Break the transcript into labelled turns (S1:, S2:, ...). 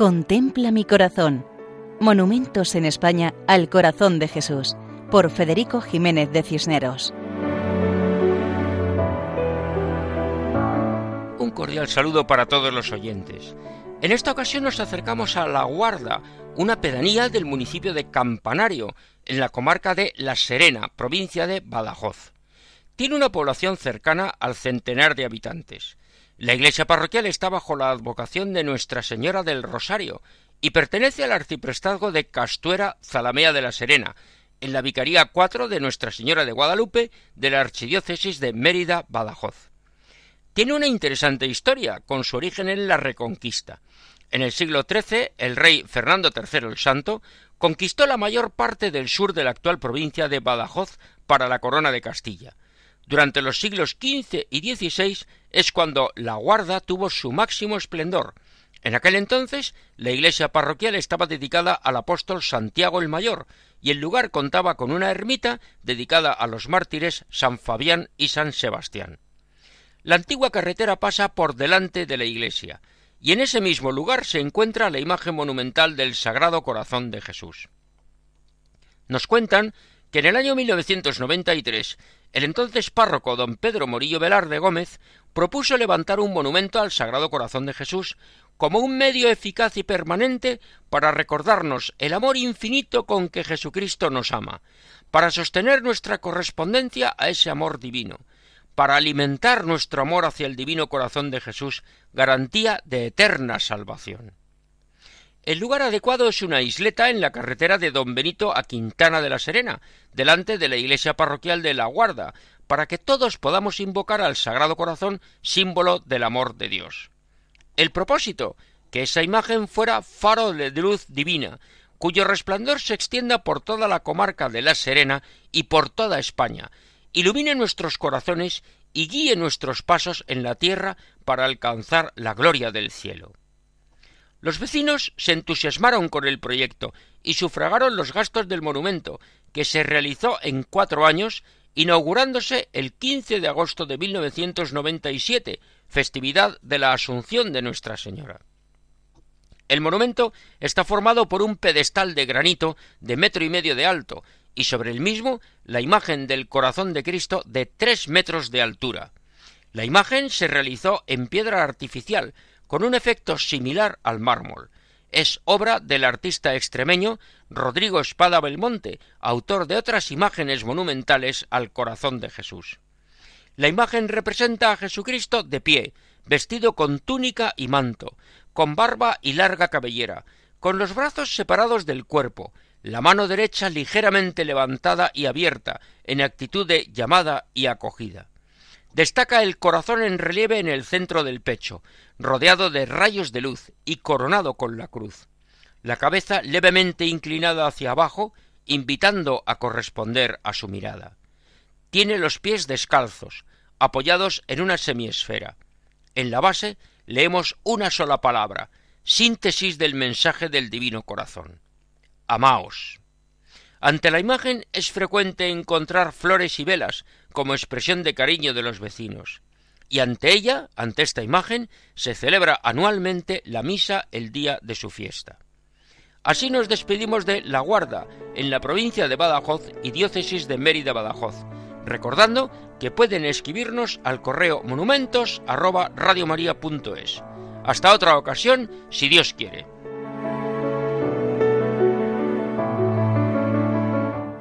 S1: Contempla mi corazón. Monumentos en España al corazón de Jesús, por Federico Jiménez de Cisneros.
S2: Un cordial saludo para todos los oyentes. En esta ocasión nos acercamos a La Guarda, una pedanía del municipio de Campanario, en la comarca de La Serena, provincia de Badajoz. Tiene una población cercana al centenar de habitantes. La iglesia parroquial está bajo la advocación de Nuestra Señora del Rosario y pertenece al arciprestazgo de Castuera Zalamea de la Serena, en la Vicaría 4 de Nuestra Señora de Guadalupe de la Archidiócesis de Mérida, Badajoz. Tiene una interesante historia, con su origen en la Reconquista. En el siglo XIII, el rey Fernando III el Santo conquistó la mayor parte del sur de la actual provincia de Badajoz para la corona de Castilla. Durante los siglos XV y XVI es cuando la guarda tuvo su máximo esplendor. En aquel entonces la iglesia parroquial estaba dedicada al apóstol Santiago el Mayor, y el lugar contaba con una ermita dedicada a los mártires San Fabián y San Sebastián. La antigua carretera pasa por delante de la iglesia, y en ese mismo lugar se encuentra la imagen monumental del Sagrado Corazón de Jesús. Nos cuentan que en el año 1993 el entonces párroco don Pedro Morillo Velarde Gómez propuso levantar un monumento al Sagrado Corazón de Jesús como un medio eficaz y permanente para recordarnos el amor infinito con que Jesucristo nos ama, para sostener nuestra correspondencia a ese amor divino, para alimentar nuestro amor hacia el divino corazón de Jesús, garantía de eterna salvación. El lugar adecuado es una isleta en la carretera de Don Benito a Quintana de la Serena, delante de la iglesia parroquial de La Guarda, para que todos podamos invocar al Sagrado Corazón, símbolo del amor de Dios. El propósito, que esa imagen fuera faro de luz divina, cuyo resplandor se extienda por toda la comarca de La Serena y por toda España, ilumine nuestros corazones y guíe nuestros pasos en la tierra para alcanzar la gloria del cielo. Los vecinos se entusiasmaron con el proyecto y sufragaron los gastos del monumento, que se realizó en cuatro años, inaugurándose el 15 de agosto de 1997, festividad de la Asunción de Nuestra Señora. El monumento está formado por un pedestal de granito de metro y medio de alto, y sobre el mismo la imagen del corazón de Cristo de tres metros de altura. La imagen se realizó en piedra artificial, con un efecto similar al mármol. Es obra del artista extremeño Rodrigo Espada Belmonte, autor de otras imágenes monumentales al corazón de Jesús. La imagen representa a Jesucristo de pie, vestido con túnica y manto, con barba y larga cabellera, con los brazos separados del cuerpo, la mano derecha ligeramente levantada y abierta, en actitud de llamada y acogida. Destaca el corazón en relieve en el centro del pecho, rodeado de rayos de luz y coronado con la cruz. La cabeza levemente inclinada hacia abajo, invitando a corresponder a su mirada. Tiene los pies descalzos, apoyados en una semiesfera. En la base leemos una sola palabra, síntesis del mensaje del divino corazón. Amaos. Ante la imagen es frecuente encontrar flores y velas como expresión de cariño de los vecinos. Y ante ella, ante esta imagen, se celebra anualmente la misa el día de su fiesta. Así nos despedimos de La Guarda, en la provincia de Badajoz y diócesis de Mérida Badajoz, recordando que pueden escribirnos al correo monumentos Hasta otra ocasión, si Dios quiere.